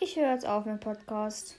Ich höre jetzt auf mit Podcast.